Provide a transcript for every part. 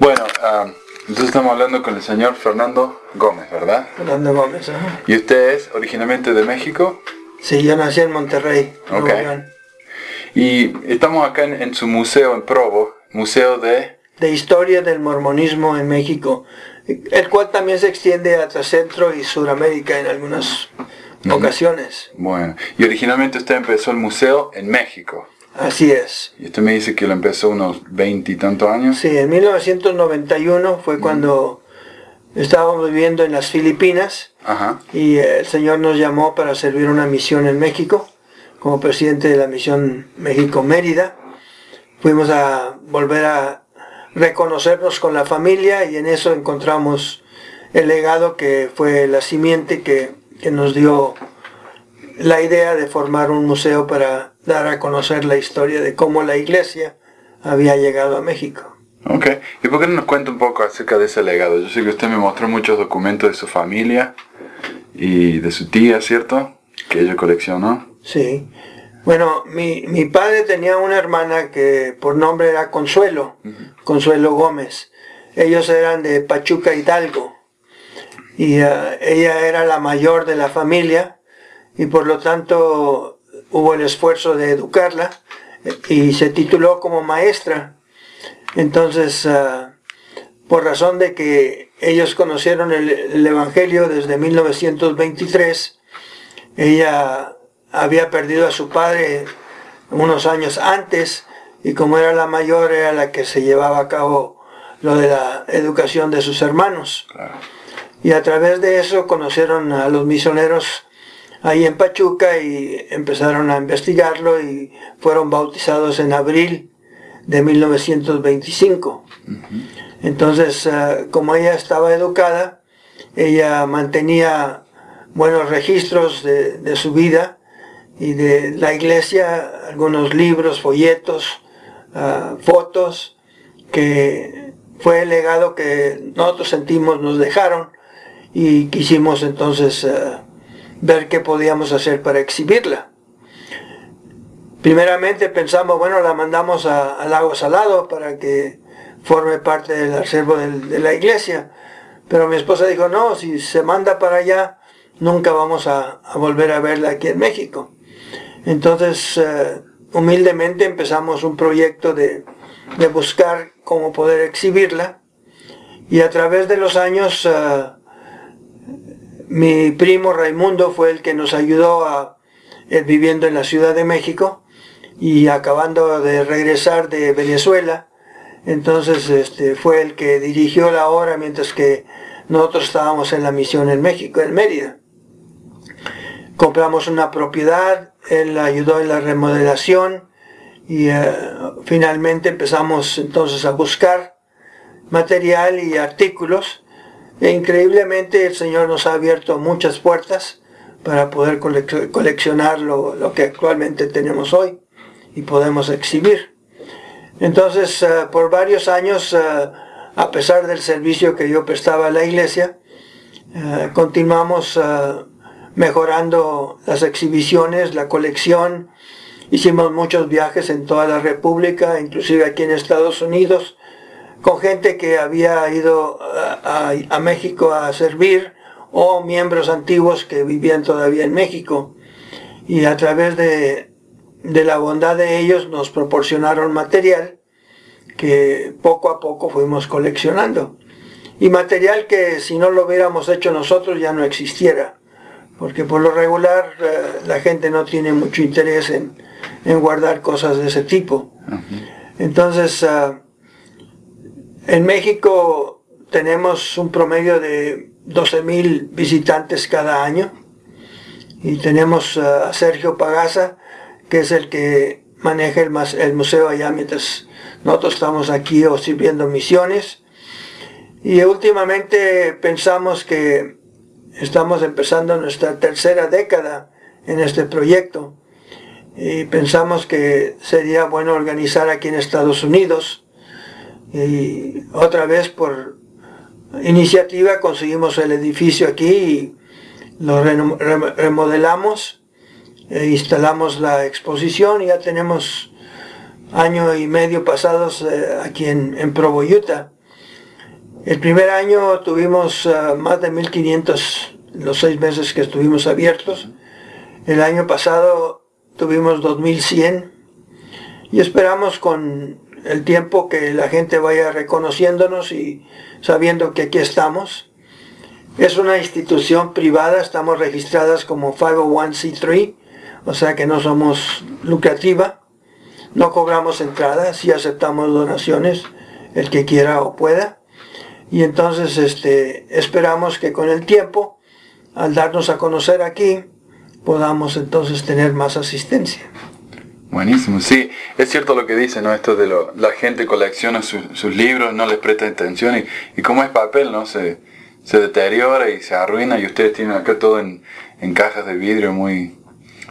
Bueno, ah, entonces estamos hablando con el señor Fernando Gómez, ¿verdad? Fernando Gómez, ajá. ¿Y usted es originalmente de México? Sí, yo nací en Monterrey, Nuevo Ok. León. Y estamos acá en, en su museo en Provo, museo de... de historia del mormonismo en México, el cual también se extiende hasta Centro y Suramérica en algunas ocasiones. Bueno, y originalmente usted empezó el museo en México. Así es. Y usted me dice que lo empezó unos veinte y tantos años. Sí, en 1991 fue cuando estábamos viviendo en las Filipinas Ajá. y el Señor nos llamó para servir una misión en México como presidente de la misión México-Mérida. Fuimos a volver a reconocernos con la familia y en eso encontramos el legado que fue la simiente que, que nos dio la idea de formar un museo para dar a conocer la historia de cómo la iglesia había llegado a México. Ok. ¿Y por qué no nos cuenta un poco acerca de ese legado? Yo sé que usted me mostró muchos documentos de su familia y de su tía, ¿cierto? Que ella coleccionó. Sí. Bueno, mi, mi padre tenía una hermana que por nombre era Consuelo, Consuelo Gómez. Ellos eran de Pachuca Hidalgo. Y eh, ella era la mayor de la familia y por lo tanto hubo el esfuerzo de educarla eh, y se tituló como maestra. Entonces, ah, por razón de que ellos conocieron el, el Evangelio desde 1923, ella había perdido a su padre unos años antes y como era la mayor era la que se llevaba a cabo lo de la educación de sus hermanos. Claro. Y a través de eso conocieron a los misioneros ahí en Pachuca y empezaron a investigarlo y fueron bautizados en abril de 1925. Entonces, eh, como ella estaba educada, ella mantenía buenos registros de, de su vida y de la iglesia, algunos libros, folletos, ah, fotos, que fue el legado que nosotros sentimos nos dejaron y quisimos entonces eh, ver qué podíamos hacer para exhibirla. Primeramente pensamos, bueno, la mandamos a, a Lago Salado para que forme parte del acervo de la iglesia. Pero mi esposa dijo, no, si se manda para allá, nunca vamos a, a volver a verla aquí en México. Entonces, eh, humildemente empezamos un proyecto de, de buscar cómo poder exhibirla. Y a través de los años, eh, mi primo Raimundo fue el que nos ayudó a, él viviendo en la Ciudad de México y acabando de regresar de Venezuela. Entonces este, fue el que dirigió la obra mientras que nosotros estábamos en la misión en México, en Mérida. Compramos una propiedad, él ayudó en la remodelación y eh, finalmente empezamos entonces a buscar material y artículos. E increíblemente el Señor nos ha abierto muchas puertas para poder colec- coleccionar lo, lo que actualmente tenemos hoy y podemos exhibir. Entonces, eh, por varios años, eh, a pesar del servicio que yo prestaba a la iglesia, eh, continuamos mejorando las exhibiciones, la colección. Hicimos muchos viajes en toda la República, inclusive aquí en Estados Unidos, con gente que había ido a, a- a México a servir o miembros antiguos que vivían todavía en México. Y a través de, de la bondad de ellos nos proporcionaron material que poco a poco fuimos coleccionando. Y material que si no lo hubiéramos hecho nosotros ya no existiera. Porque por lo regular eh, la gente no tiene mucho interés en, en guardar cosas de ese tipo. Entonces, ah, en México tenemos un promedio de 12.000 visitantes cada año y tenemos ah, a Sergio Pagaza, que es el que maneja el, el museo allá mientras nosotros estamos aquí o sirviendo misiones. Y últimamente pensamos que estamos empezando nuestra tercera década en este proyecto y pensamos que sería bueno organizar aquí en Estados Unidos y otra vez por iniciativa conseguimos el edificio aquí y lo remodelamos e instalamos la exposición y ya tenemos año y medio pasados eh, aquí en, en Provo, Utah. El primer año tuvimos uh, más de 1500 los seis meses que estuvimos abiertos. El año pasado tuvimos 2100 y esperamos con el tiempo que la gente vaya reconociéndonos y sabiendo que aquí estamos. Es una institución privada, estamos registradas como 501c3, o sea que no somos lucrativa, no cobramos entradas y aceptamos donaciones, el que quiera o pueda. Y entonces este, esperamos que con el tiempo, al darnos a conocer aquí, podamos entonces tener más asistencia. Buenísimo, sí, es cierto lo que dice, ¿no? Esto de lo, la gente colecciona sus libros, no les presta atención y, y como es papel, ¿no? Se, se deteriora y se arruina y ustedes tienen acá todo en, en cajas de vidrio muy,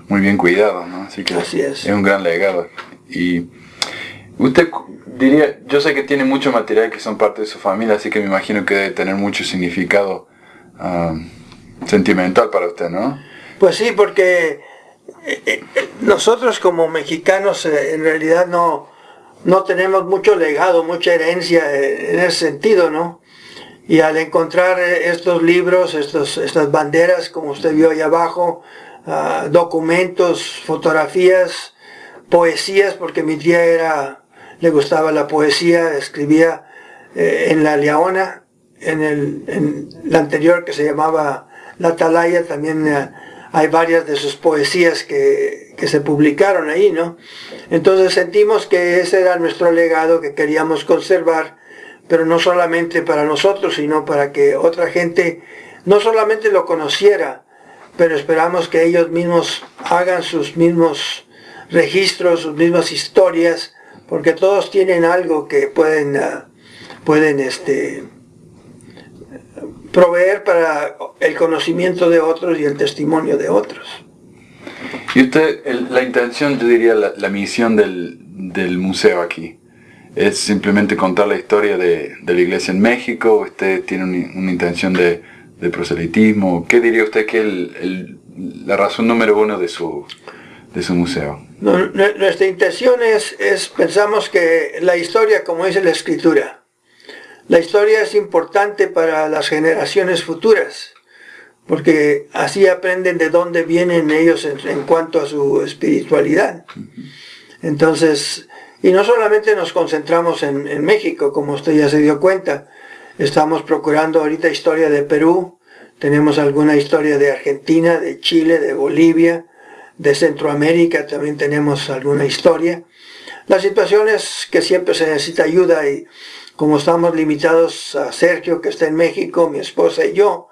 muy bien cuidado, ¿no? Así que es. un gran legado. Y usted diría, yo sé que tiene mucho material que son parte de su familia, así que me imagino que debe tener mucho significado ah, sentimental para usted, ¿no? Pues sí, porque nosotros como mexicanos eh, en realidad no, no tenemos mucho legado, mucha herencia en ese sentido, ¿no? Y al encontrar estos libros, estas banderas, como usted vio ahí abajo, ah, documentos, fotografías, poesías, porque mi tía era, le gustaba la poesía, escribía en La Leona, en, el, la anterior que se llamaba La Atalaya, también hay varias de sus poesías que, se publicaron ahí, ¿no? Entonces sentimos que ese era nuestro legado que queríamos conservar, pero no solamente para nosotros, sino para que otra gente no solamente lo conociera, pero esperamos que ellos mismos hagan sus mismos registros, sus mismas historias, porque todos tienen algo que pueden, ah, pueden este, proveer para el conocimiento de otros y el testimonio de otros. Y usted, la intención, yo diría, la, misión del, museo aquí, es simplemente contar la historia de, la iglesia en México, usted tiene una, intención de, proselitismo, ¿qué diría usted que es la razón número uno de su, de su museo? nuestra intención es, es, pensamos que la historia, como dice la escritura, la historia es importante para las generaciones futuras, porque así aprenden de dónde vienen ellos en, cuanto a su espiritualidad. Entonces, y no solamente nos concentramos en, en, México, como usted ya se dio cuenta, estamos procurando ahorita historia de Perú, tenemos alguna historia de Argentina, de Chile, de Bolivia, de Centroamérica, también tenemos alguna historia. La situación es que siempre se necesita ayuda y como estamos limitados a Sergio que está en México, mi esposa y yo,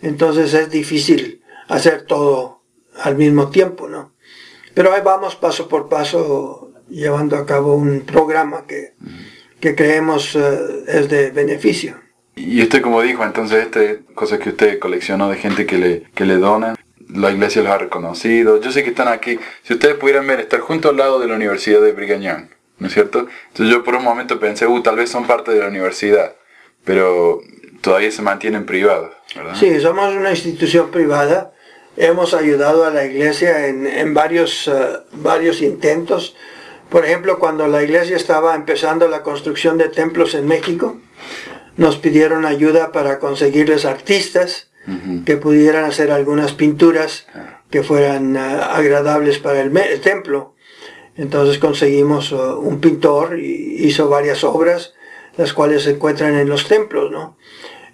entonces es difícil hacer todo al mismo tiempo, ¿no? Pero ahí vamos paso por paso llevando a cabo un programa que, creemos eh, es de beneficio. Y usted como dijo, entonces este cosas que usted coleccionó de gente que le, que le dona, la iglesia los ha reconocido. Yo sé que están aquí. Si ustedes pudieran ver, estar junto al lado de la Universidad de Brigham Young ¿no es cierto? Entonces yo por un momento pensé, uh, tal vez son parte de la universidad, pero todavía se mantienen privados, ¿verdad? Sí, somos una institución privada. Hemos ayudado a la iglesia en, varios, eh, varios intentos. Por ejemplo, cuando la iglesia estaba empezando la construcción de templos en México, nos pidieron ayuda para conseguirles artistas que pudieran hacer algunas pinturas que fueran eh, agradables para el templo. Entonces conseguimos uh, un pintor y hizo varias obras, las cuales se encuentran en los templos, ¿no?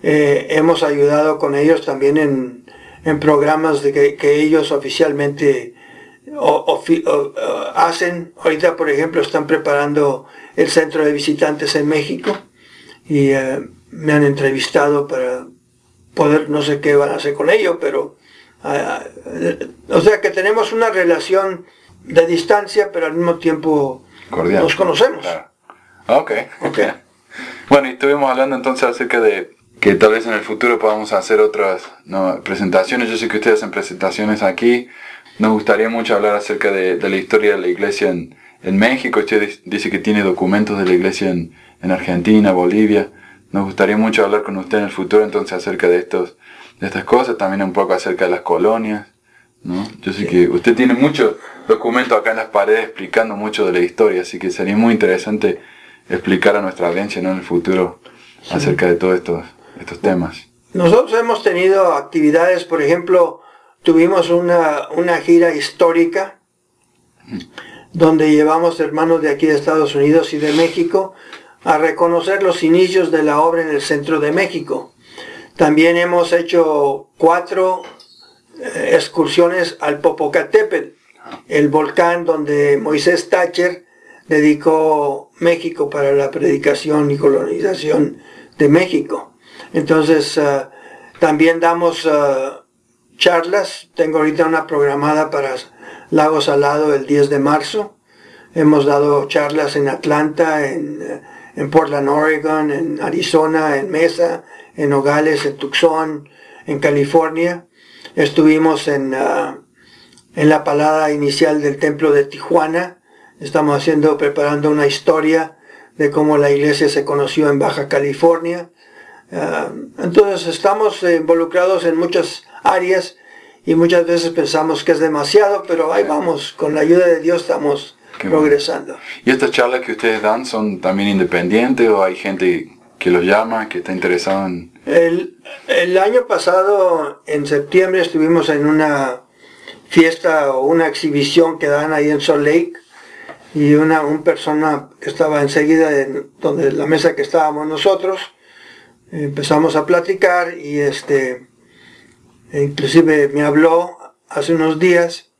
Eh, hemos ayudado con ellos también en, programas de que, ellos oficialmente hacen. Ahorita, por ejemplo, están preparando el centro de visitantes en México y eh, me han entrevistado para poder, no sé qué van a hacer con ello, pero, ah, o sea que tenemos una relación de distancia, pero al mismo tiempo nos conocemos. Ok. okay. bueno, y estuvimos hablando entonces acerca de que tal vez en el futuro podamos hacer otras presentaciones. Yo sé que ustedes hacen presentaciones aquí. Nos gustaría mucho hablar acerca de, la historia de la iglesia en, México. Usted dice que tiene documentos de la iglesia en, en, Argentina, Bolivia. Nos gustaría mucho hablar con usted en el futuro entonces acerca de, estos, de estas cosas. También un poco acerca de las colonias. ¿No? Yo sé que usted tiene muchos documentos acá en las paredes explicando mucho de la historia, así que sería muy interesante explicar a nuestra audiencia ¿no? en el futuro acerca de todos estos, estos temas. Nosotros hemos tenido actividades, por ejemplo, tuvimos una, una gira histórica donde llevamos hermanos de aquí de Estados Unidos y de México a reconocer los inicios de la obra en el centro de México. También hemos hecho cuatro excursiones al Popocatépetl, el volcán donde Moisés Thatcher dedicó México para la predicación y colonización de México. Entonces, eh, también damos eh, charlas. Tengo ahorita una programada para Lago Salado el 10 de marzo. Hemos dado charlas en Atlanta, en, en Portland, Oregon, en Arizona, en Mesa, en Nogales, en Tucson, en California. Estuvimos en, ah, en la palada inicial del templo de Tijuana. Estamos haciendo, preparando una historia de cómo la iglesia se conoció en Baja California. Ah, entonces estamos involucrados en muchas áreas y muchas veces pensamos que es demasiado, pero ahí vamos, con la ayuda de Dios estamos progresando. ¿Y estas charlas que ustedes dan son también independientes o hay gente que los llama, que está interesado en...? El, el año pasado, en septiembre, estuvimos en una fiesta o una exhibición que dan ahí en Salt Lake y una un persona estaba enseguida en donde la mesa que estábamos nosotros empezamos a platicar y este inclusive me habló hace unos días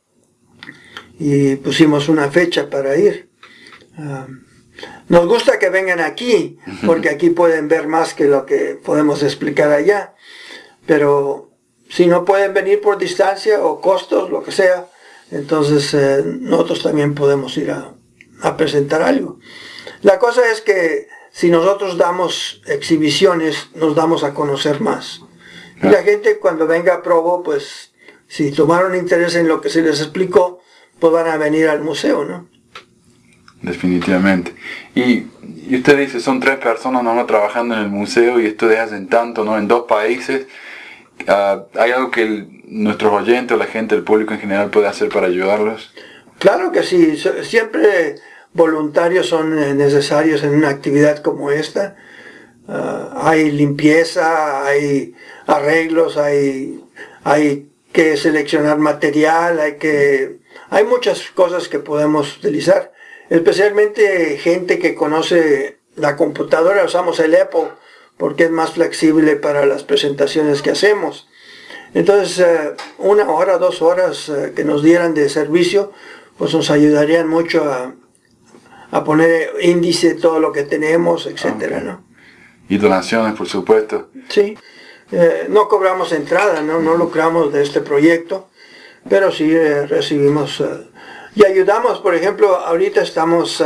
y pusimos una fecha para ir ah, nos gusta que vengan aquí porque aquí pueden ver más que lo que podemos explicar allá pero si no pueden venir por distancia o costos lo que sea entonces eh, nosotros también podemos ir a, a presentar algo la cosa es que si nosotros damos exhibiciones, nos damos a conocer más. Y la gente cuando venga a Provo, pues si tomaron interés en lo que se les explicó, pues van a venir al museo, ¿no? Definitivamente. Y, usted dice, son tres personas no trabajando en el museo y ustedes hacen tanto, ¿no? En dos países. Ah, ¿Hay algo que nuestros oyentes o la gente, el público en general puede hacer para ayudarlos? Claro que sí. Siempre voluntarios son necesarios en una actividad como esta. Ah, hay limpieza, hay arreglos, hay, hay que seleccionar material, hay que hay muchas cosas que podemos utilizar, especialmente gente que conoce la computadora, usamos el Apple porque es más flexible para las presentaciones que hacemos. Entonces, eh, una hora, dos horas eh, que nos dieran de servicio, pues nos ayudarían mucho a, a poner índice todo lo que tenemos, etcétera, ¿no? Y donaciones, por supuesto. Sí. Eh, no cobramos entrada, ¿no? No lucramos de este proyecto, pero sí eh, recibimos eh, y ayudamos, por ejemplo, ahorita estamos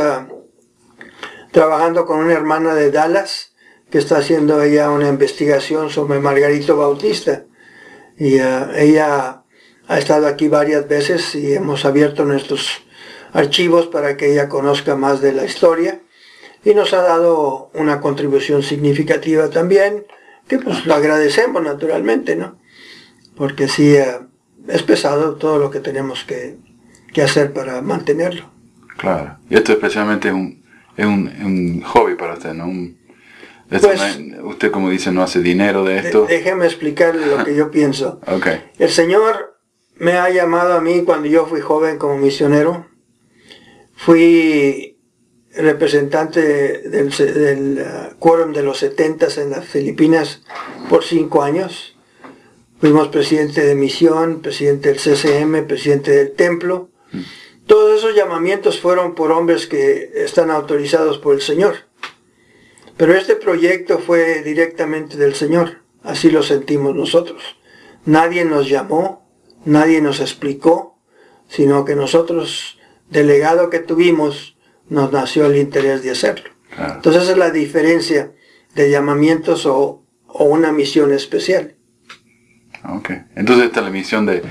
trabajando con una hermana de Dallas que está haciendo ella una investigación sobre Margarito Bautista y ella ha estado aquí varias veces y hemos abierto nuestros archivos para que ella conozca más de la historia y nos ha dado una contribución significativa también, que pues lo agradecemos naturalmente, ¿no? Porque sí eh, es pesado todo lo que tenemos que, hacer para mantenerlo. Claro, y esto especialmente es un, es un, hobby para usted, ¿no? Pues, usted como dice no hace dinero de esto. déjeme explicarle lo que yo pienso. Okay. El Señor me ha llamado a mí cuando yo fui joven como misionero Fui representante del, del uh, quórum de los 70 en las Filipinas por cinco años. Fuimos presidente de misión, presidente del CCM, presidente del templo. Todos esos llamamientos fueron por hombres que están autorizados por el Señor. Pero este proyecto fue directamente del Señor. Así lo sentimos nosotros. Nadie nos llamó, nadie nos explicó, sino que nosotros delegado que tuvimos, nos nació el interés de hacerlo. Entonces esa es la diferencia de llamamientos o, una misión especial. Ok. Entonces esta es la misión de,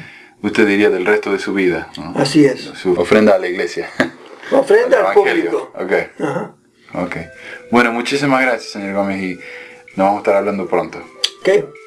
usted diría, del resto de su vida. Así es. Su ofrenda a la iglesia. Ofrenda al, público. Ok. Ok. Bueno, muchísimas gracias, señor Gómez, y nos vamos a estar hablando pronto. Ok.